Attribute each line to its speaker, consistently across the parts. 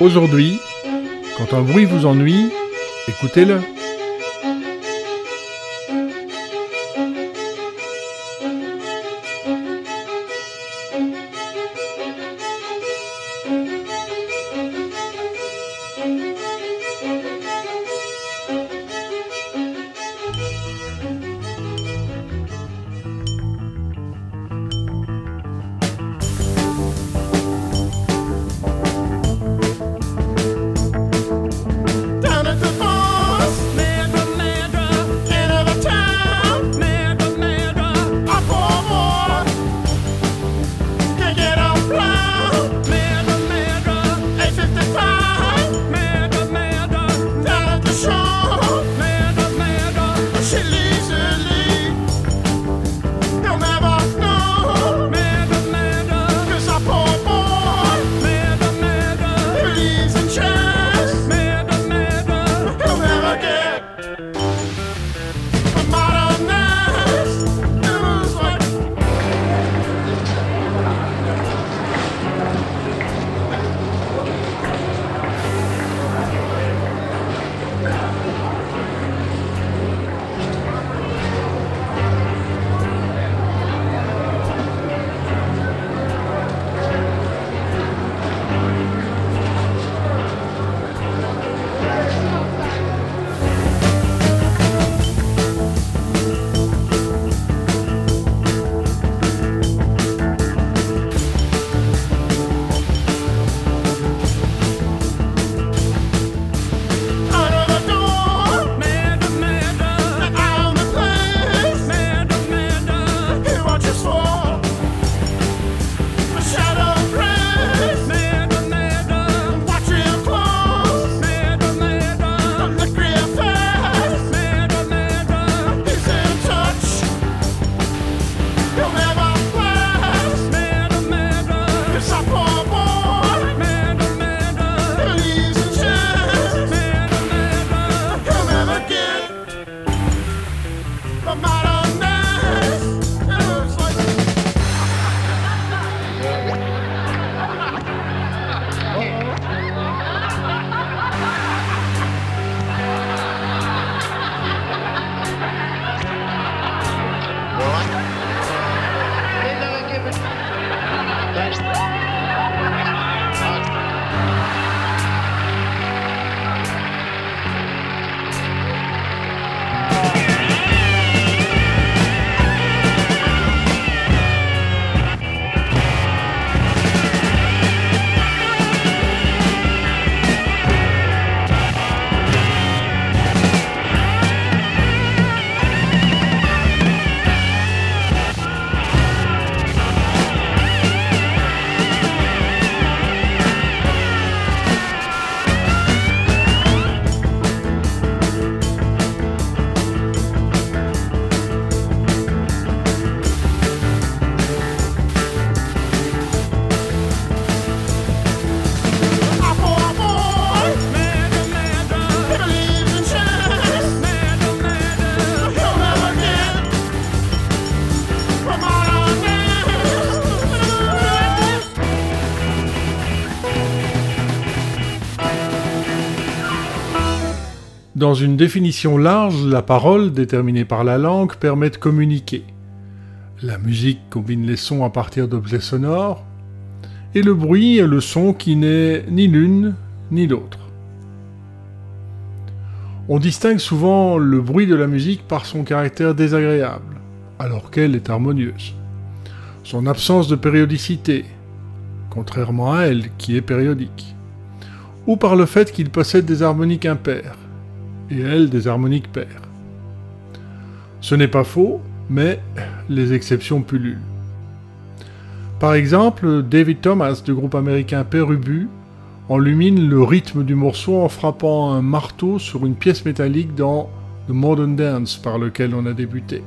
Speaker 1: Aujourd'hui, quand un bruit vous ennuie, écoutez-le. Dans une définition large, la parole, déterminée par la langue, permet de communiquer. La musique combine les sons à partir d'objets sonores, et le bruit est le son qui n'est ni l'une ni l'autre. On distingue souvent le bruit de la musique par son caractère désagréable, alors qu'elle est harmonieuse. Son absence de périodicité, contrairement à elle qui est périodique. Ou par le fait qu'il possède des harmoniques impaires, et elle des harmoniques paires. Ce n'est pas faux, mais les exceptions pullulent. Par exemple, David Thomas du groupe américain Perubu
Speaker 2: enlumine le rythme du morceau en frappant un marteau sur une pièce métallique dans The Modern Dance par lequel on a débuté.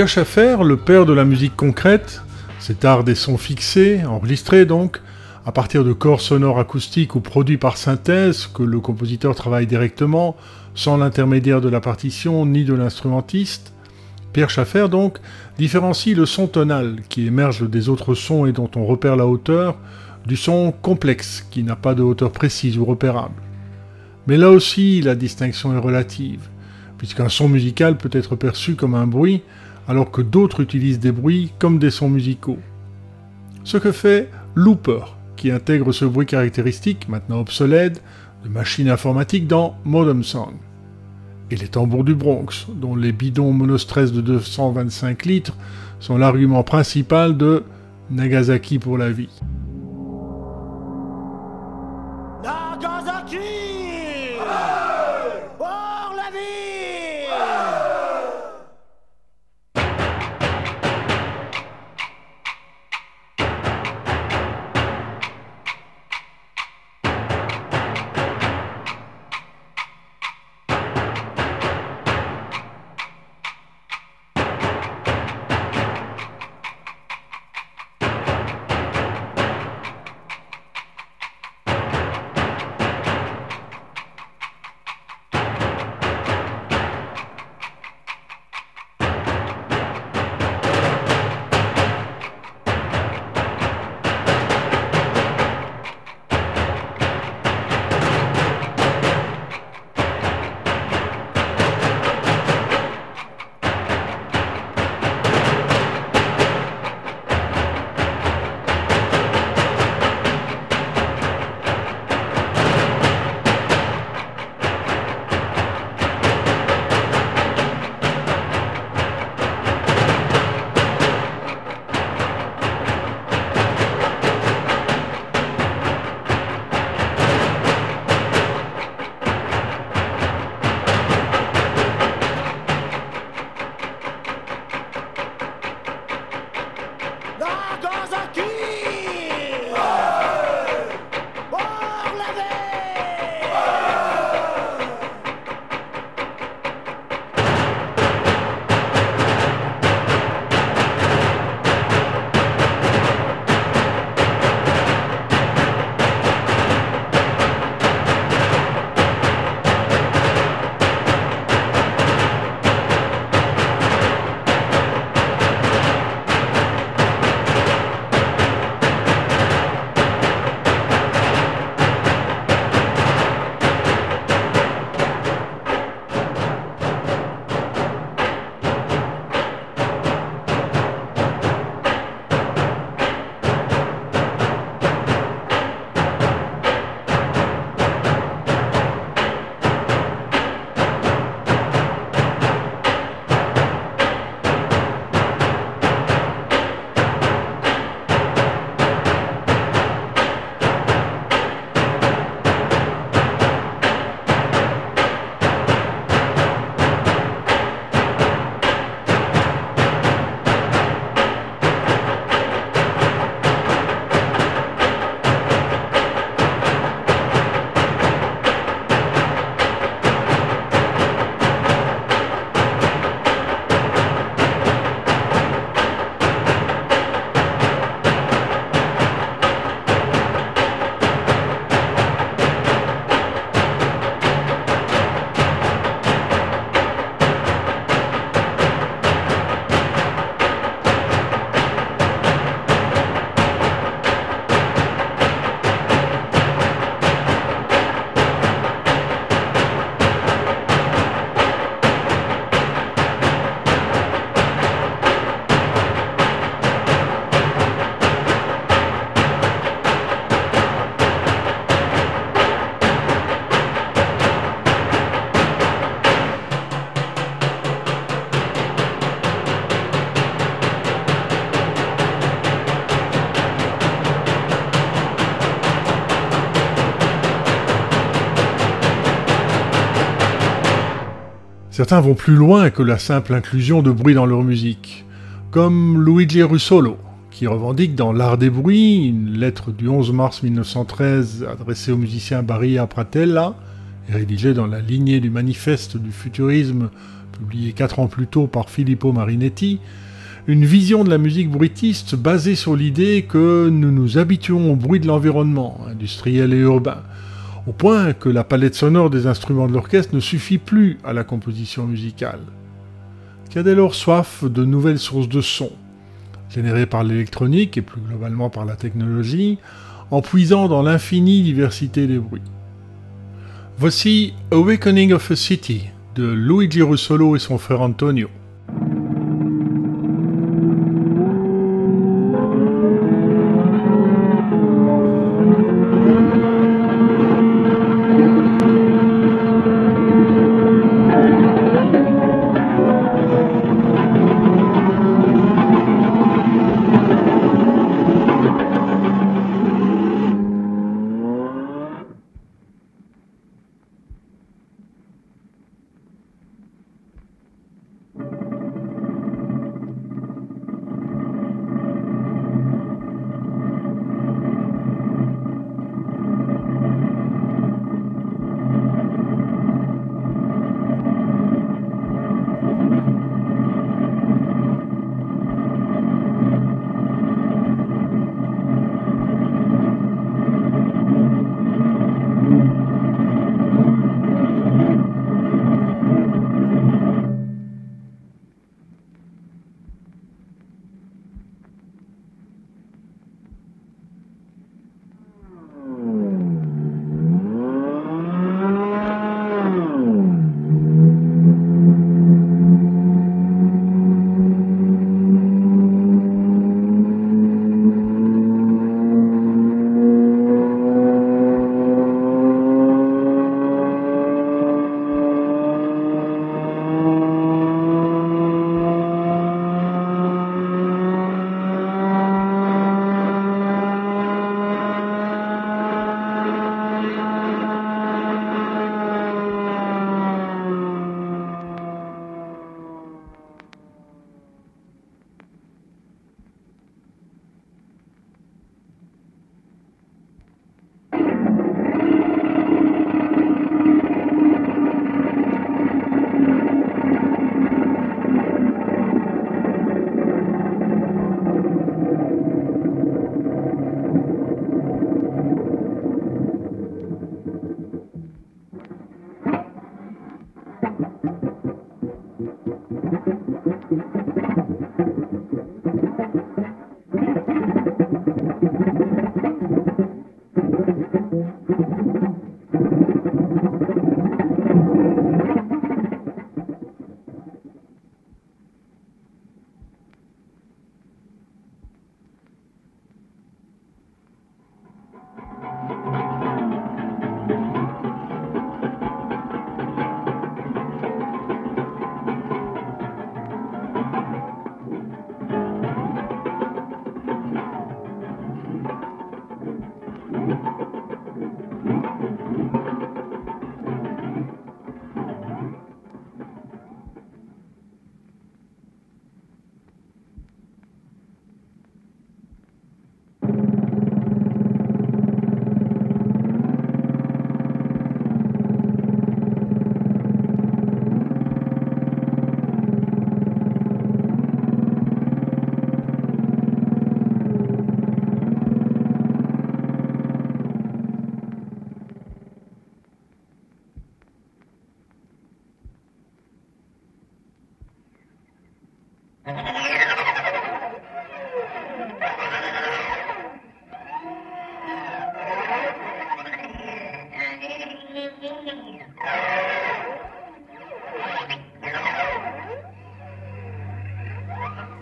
Speaker 2: Pierre Schaffer, le père de la musique concrète, cet art des sons fixés, enregistrés donc, à partir de corps sonores acoustiques ou produits par synthèse que le compositeur travaille directement, sans l'intermédiaire de la partition ni de l'instrumentiste, Pierre Schaffer donc différencie le son tonal qui émerge des autres sons et dont on repère la hauteur, du son complexe qui n'a pas de hauteur précise ou repérable. Mais là aussi, la distinction est relative, puisqu'un son musical peut être perçu comme un bruit alors que d'autres utilisent des bruits comme des sons musicaux. Ce que fait Looper, qui intègre ce bruit caractéristique, maintenant obsolète, de machines informatiques dans Modern Sound. Et les tambours du Bronx, dont les bidons monostress de 225 litres sont l'argument principal de Nagasaki pour la vie. Certains vont plus loin que la simple inclusion de bruit dans leur musique, comme Luigi Russolo, qui revendique dans L'Art des bruits, une lettre du 11 mars 1913 adressée au musicien Barilla Pratella, et rédigée dans la lignée du manifeste du futurisme publié quatre ans plus tôt par Filippo Marinetti, une vision de la musique bruitiste basée sur l'idée que nous nous habituons au bruit de l'environnement, industriel et urbain, au point que la palette sonore des instruments de l'orchestre ne suffit plus à la composition musicale. Qui a dès lors soif de nouvelles sources de son, générées par l'électronique et plus globalement par la technologie, en puisant dans l'infinie diversité des bruits. Voici Awakening of a City de Luigi Russolo et son frère Antonio.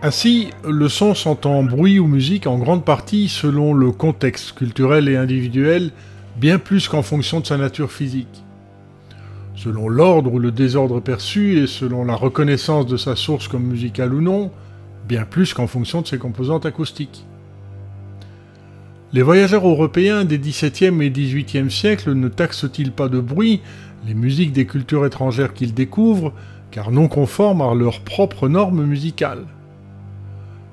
Speaker 2: Ainsi, le son s'entend bruit ou musique en grande partie selon le contexte culturel et individuel, bien plus qu'en fonction de sa nature physique. Selon l'ordre ou le désordre perçu et selon la reconnaissance de sa source comme musicale ou non, bien plus qu'en fonction de ses composantes acoustiques. Les voyageurs européens des XVIIe et XVIIIe siècles ne taxent-ils pas de bruit les musiques des cultures étrangères qu'ils découvrent, car non conformes à leurs propres normes musicales?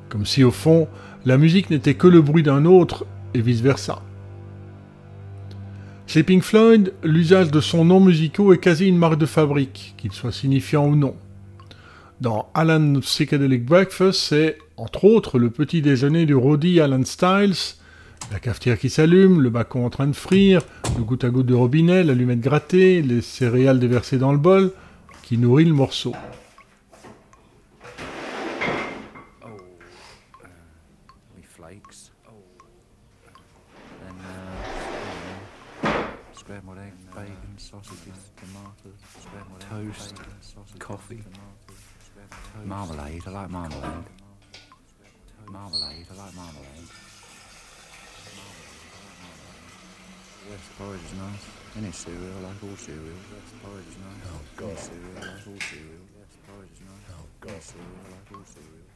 Speaker 2: Comme si au fond, la musique n'était que le bruit d'un autre et vice-versa. Chez Pink Floyd, l'usage de son nom musicaux est quasi une marque de fabrique, qu'il soit signifiant ou non. Dans Alan Psychedelic Breakfast, c'est, entre autres, le petit déjeuner du roadie Alan Styles, la cafetière qui s'allume, le bacon en train de frire, le goutte à goutte de robinet, l'allumette grattée, les céréales déversées dans le bol, qui nourrit le morceau.
Speaker 3: Toast, coffee, marmalade. I like marmalade. Marmalade. I like marmalade. Yes, porridge is nice. Any cereal, I like all cereal. Yes, porridge is nice. Oh, God. Any cereal, I like all cereal. Yes, porridge is nice. Oh, God. Any cereal, I like all cereal.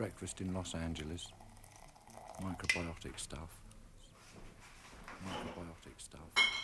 Speaker 3: Breakfast in Los Angeles. Microbiotic stuff. Microbiotic stuff.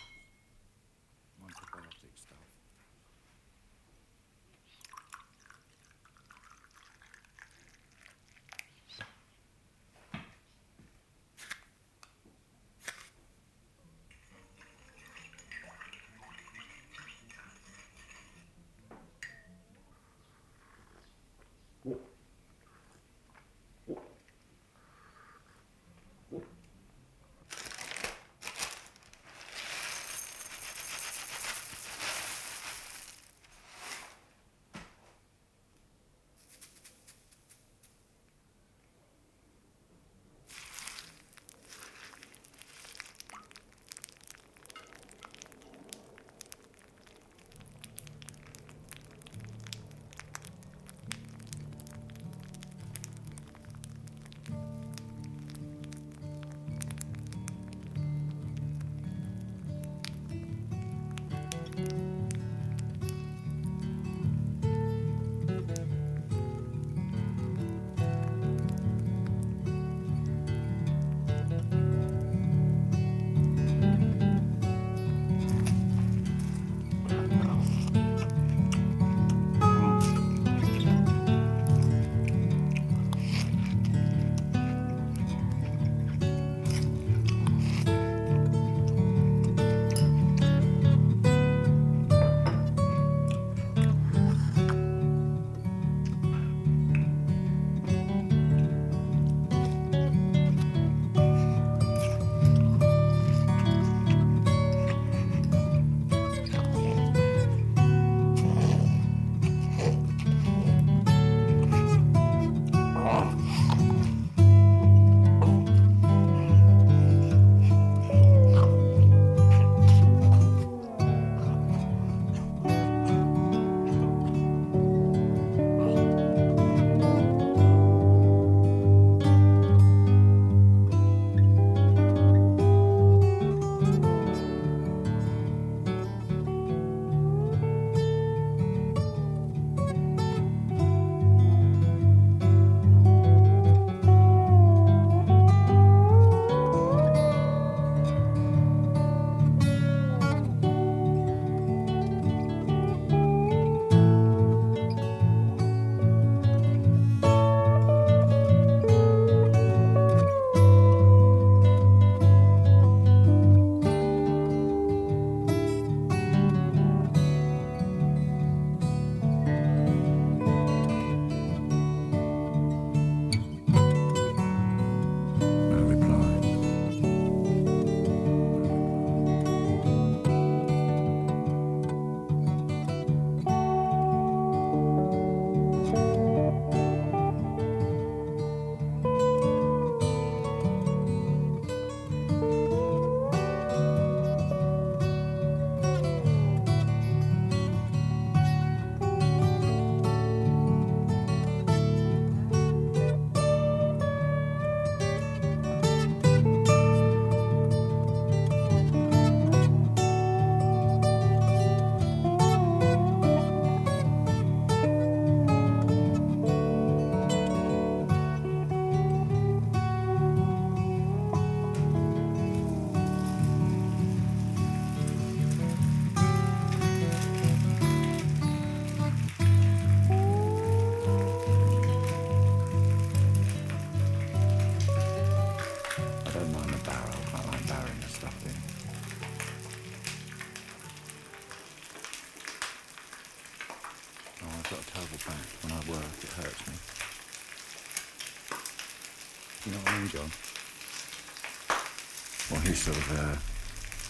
Speaker 3: Sort of, uh,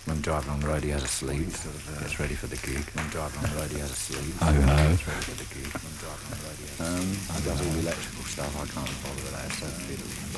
Speaker 3: when driving on the road, he has a sleep. Sort of, uh, gets ready for the gig. When driving on the road, he has a sleep.
Speaker 4: Oh, no.
Speaker 3: Gets ready for the gig. When driving on the road, he has a sleep. Um, does all the electrical stuff. I can't bother with that. So,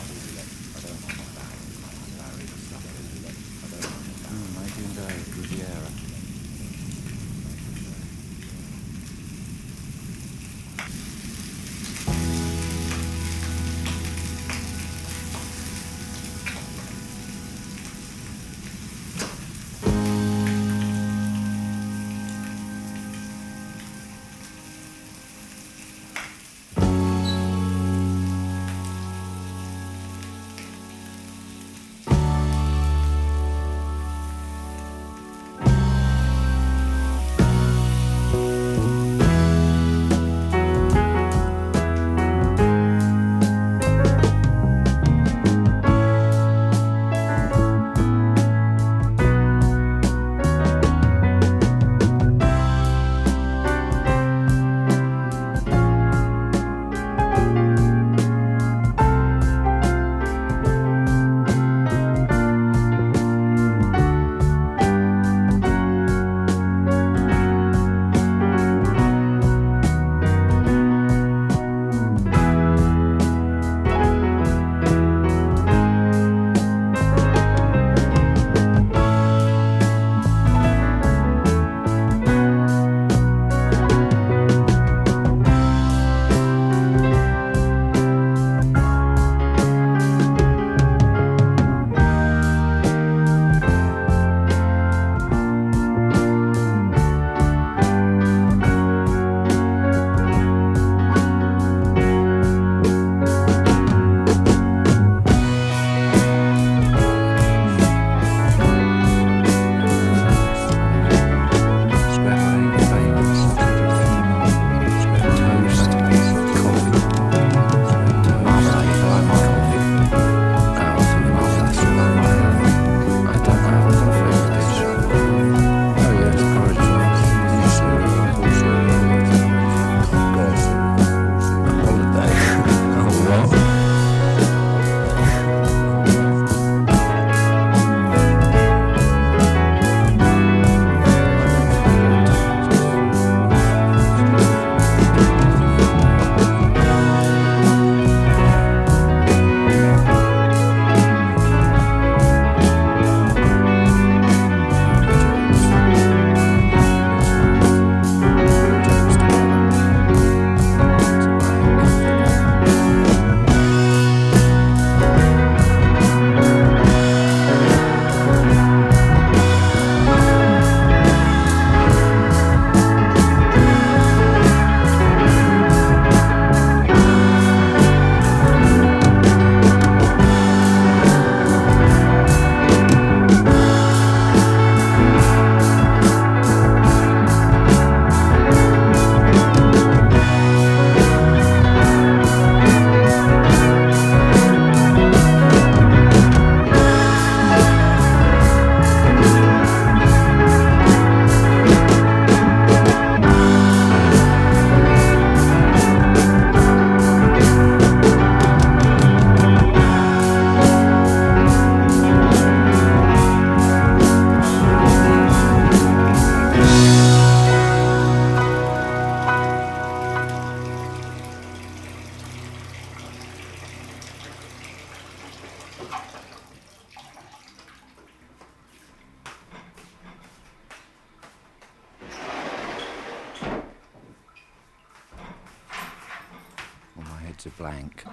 Speaker 3: to blank.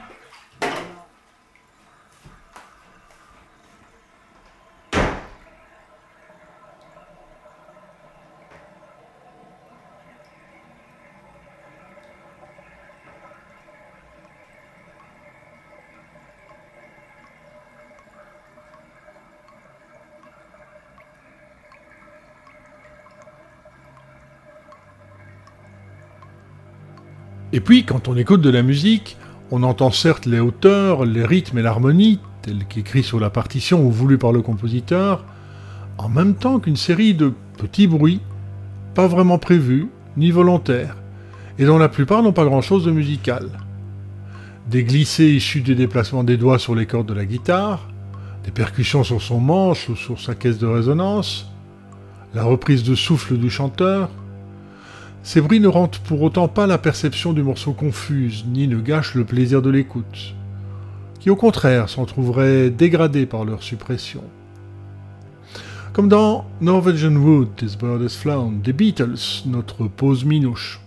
Speaker 2: Puis, quand on écoute de la musique, on entend certes les hauteurs, les rythmes et l'harmonie, tels qu'écrits sur la partition ou voulus par le compositeur, en même temps qu'une série de petits bruits, pas vraiment prévus, ni volontaires, et dont la plupart n'ont pas grand-chose de musical. Des glissés issus des déplacements des doigts sur les cordes de la guitare, des percussions sur son manche ou sur sa caisse de résonance, la reprise de souffle du chanteur. Ces bruits ne rendent pour autant pas la perception du morceau confuse, ni ne gâchent le plaisir de l'écoute, qui au contraire s'en trouverait dégradé par leur suppression. Comme dans Norwegian Wood, This Bird Has Flown, des Beatles, notre pause minouche.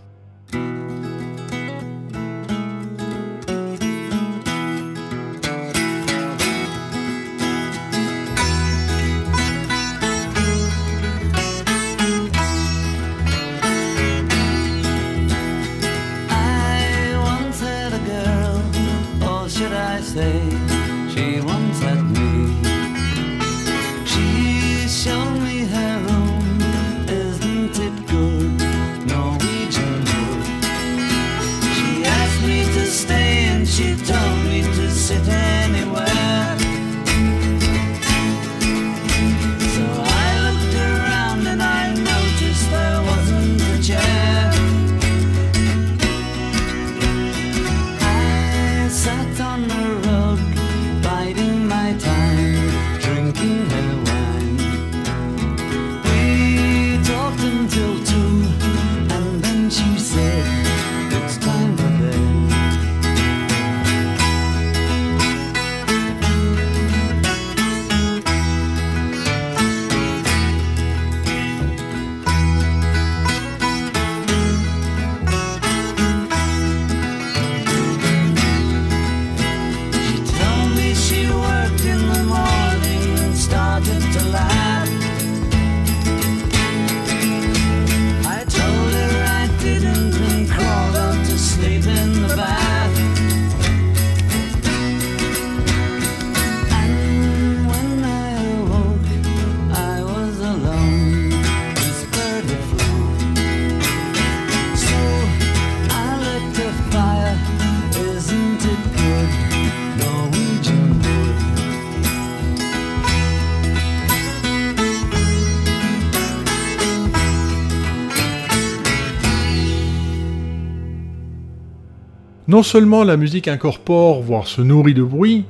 Speaker 2: Non seulement la musique incorpore, voire se nourrit de bruit,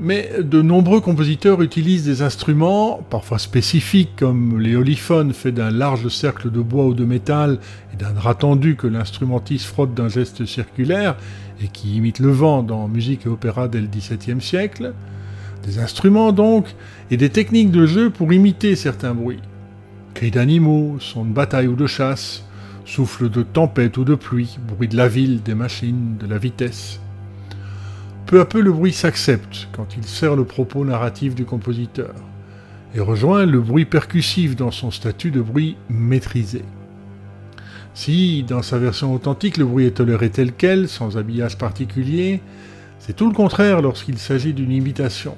Speaker 2: mais de nombreux compositeurs utilisent des instruments, parfois spécifiques, comme l'éolyphone fait d'un large cercle de bois ou de métal et d'un drap tendu que l'instrumentiste frotte d'un geste circulaire et qui imite le vent dans musique et opéra dès le XVIIe siècle. Des instruments donc, et des techniques de jeu pour imiter certains bruits. Cris d'animaux, sons de bataille ou de chasse, souffle de tempête ou de pluie, bruit de la ville, des machines, de la vitesse. Peu à peu, le bruit s'accepte quand il sert le propos narratif du compositeur et rejoint le bruit percussif dans son statut de bruit maîtrisé. Si, dans sa version authentique, le bruit est toléré tel quel, sans habillage particulier, c'est tout le contraire lorsqu'il s'agit d'une imitation.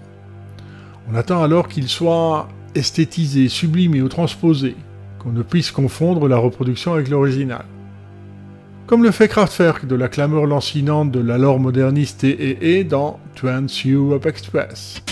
Speaker 2: On attend alors qu'il soit esthétisé, sublimé ou transposé, qu'on ne puisse confondre la reproduction avec l'original. Comme le fait Kraftwerk de la clameur lancinante de la lore moderniste et dans Trans Europe Express.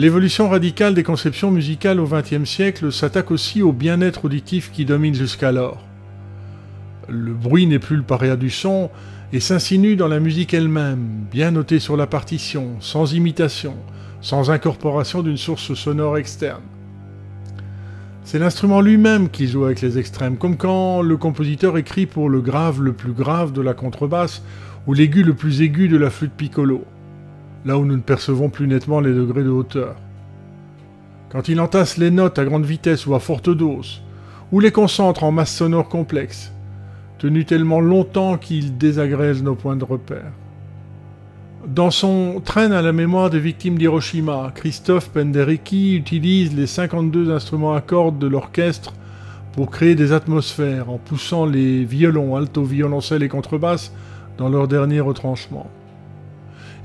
Speaker 2: L'évolution radicale des conceptions musicales au XXe siècle s'attaque aussi au bien-être auditif qui domine jusqu'alors. Le bruit n'est plus le paria du son et s'insinue dans la musique elle-même, bien notée sur la partition, sans imitation, sans incorporation d'une source sonore externe. C'est l'instrument lui-même qui joue avec les extrêmes, comme quand le compositeur écrit pour le grave le plus grave de la contrebasse ou l'aigu le plus aigu de la flûte piccolo là où nous ne percevons plus nettement les degrés de hauteur. Quand il entasse les notes à grande vitesse ou à forte dose, ou les concentre en masse sonore complexe, tenu tellement longtemps qu'il désagrège nos points de repère. Dans son Traîne à la mémoire des victimes d'Hiroshima, Christophe Penderecki utilise les 52 instruments à cordes de l'orchestre pour créer des atmosphères en poussant les violons, alto, violoncelle et contrebasse dans leur dernier retranchement.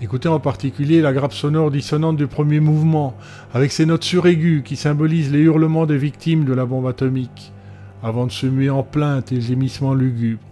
Speaker 2: Écoutez en particulier la grappe sonore dissonante du premier mouvement, avec ses notes suraiguës qui symbolisent les hurlements des victimes de la bombe atomique, avant de se muer en plaintes et gémissements lugubres.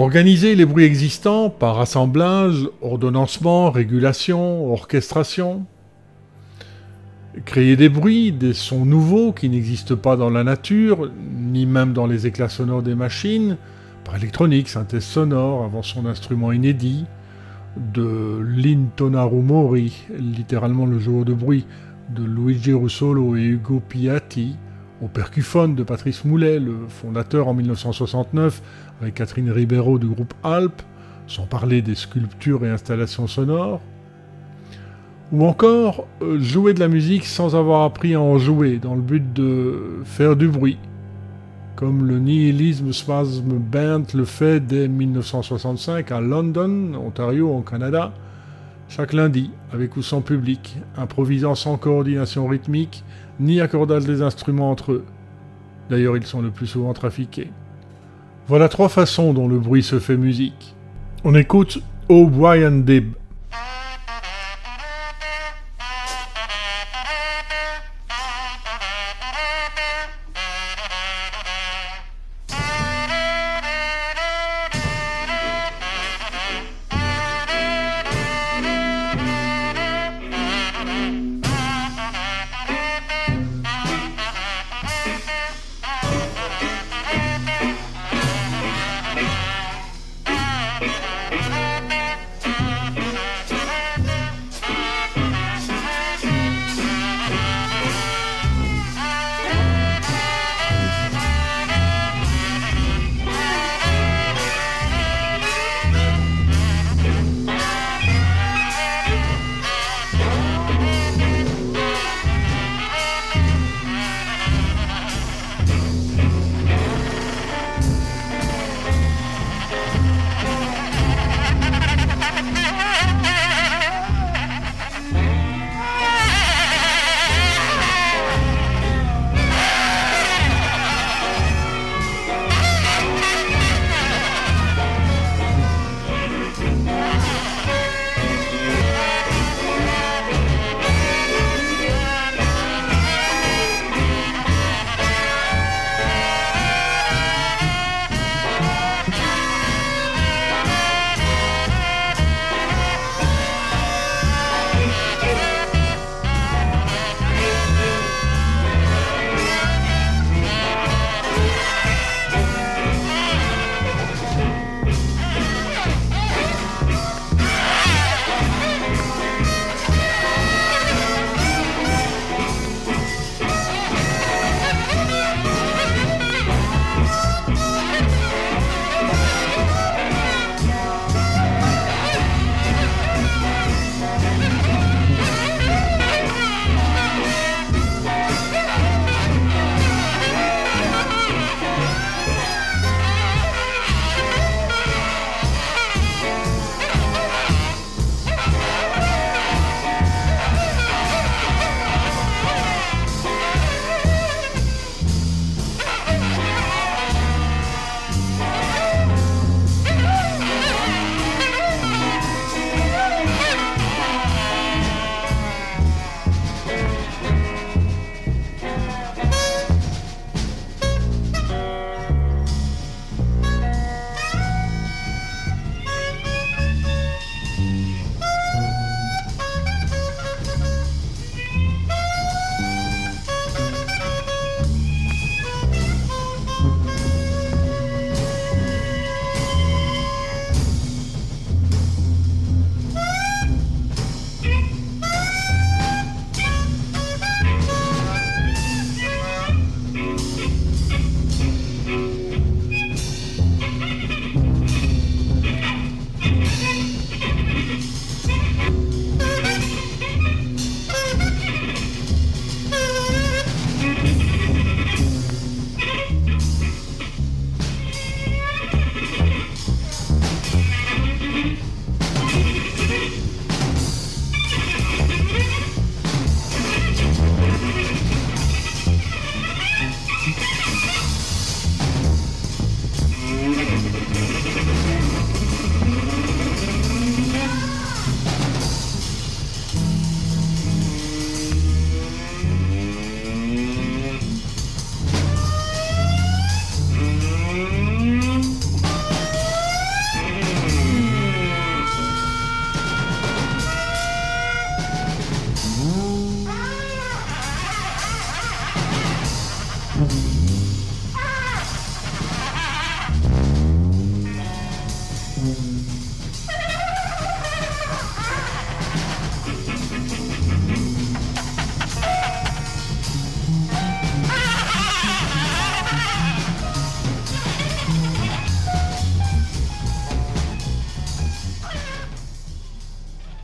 Speaker 2: Organiser les bruits existants par assemblage, ordonnancement, régulation, orchestration. Créer des bruits, des sons nouveaux qui n'existent pas dans la nature, ni même dans les éclats sonores des machines, par électronique, synthèse sonore, avant son instrument inédit, de Lintonaru Mori, littéralement le joueur de bruit, de Luigi Russolo et Ugo Piatti, au percuphone de Patrice Moulet, le fondateur en 1969 avec Catherine Ribeiro du groupe Alp, sans parler des sculptures et installations sonores. Ou encore euh, jouer de la musique sans avoir appris à en jouer, dans le but de faire du bruit, comme le Nihilism Spasm Band le fait dès 1965 à London, Ontario, au Canada, chaque lundi, avec ou sans public, improvisant sans coordination rythmique, ni accordage des instruments entre eux. D'ailleurs, ils sont le plus souvent trafiqués. Voilà trois façons dont le bruit se fait musique. On écoute O'Brien Dib.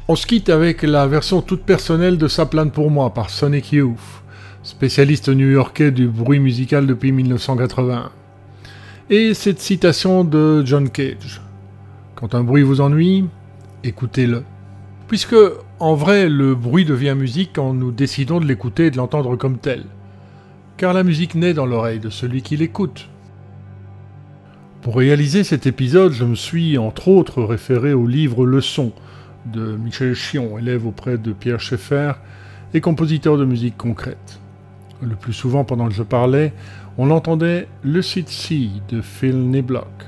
Speaker 5: On se quitte avec la version toute personnelle de Ça plane pour moi par Sonic Youth, spécialiste new-yorkais du bruit musical depuis 1980. Et cette citation de John Cage. Quand un bruit vous ennuie, écoutez-le. Puisque, en vrai, le bruit devient musique quand nous décidons de l'écouter et de l'entendre comme tel. Car la musique naît dans l'oreille de celui qui l'écoute. Pour réaliser cet épisode, je me suis entre autres référé au livre Leçon de Michel Chion, élève auprès de Pierre Schaeffer et compositeur de musique concrète. Le plus souvent pendant que je parlais, on entendait Lucid Sea de Phil Niblock.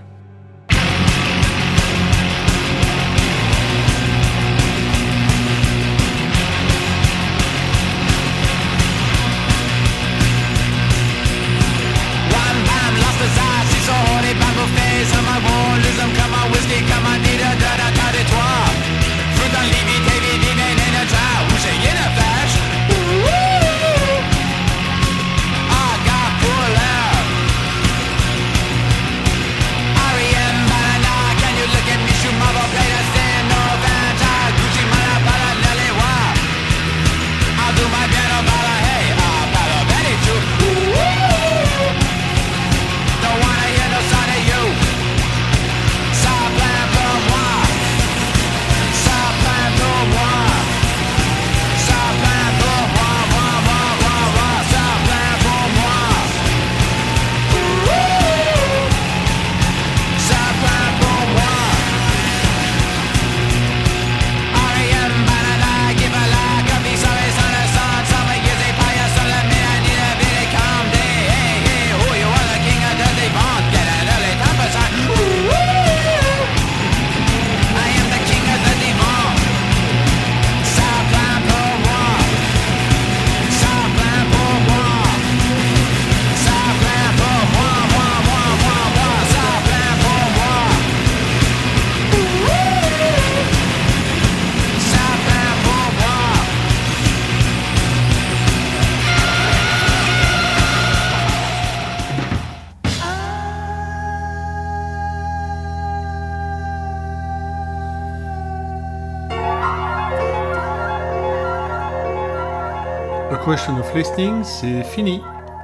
Speaker 5: C'est fini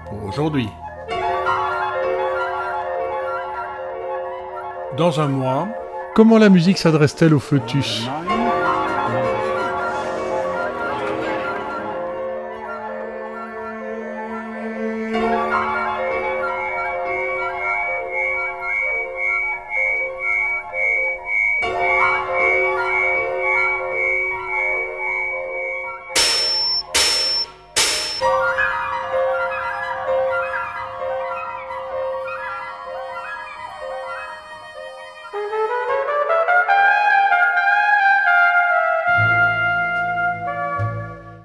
Speaker 5: pour aujourd'hui. Dans un mois, comment la musique s'adresse-t-elle au fœtus?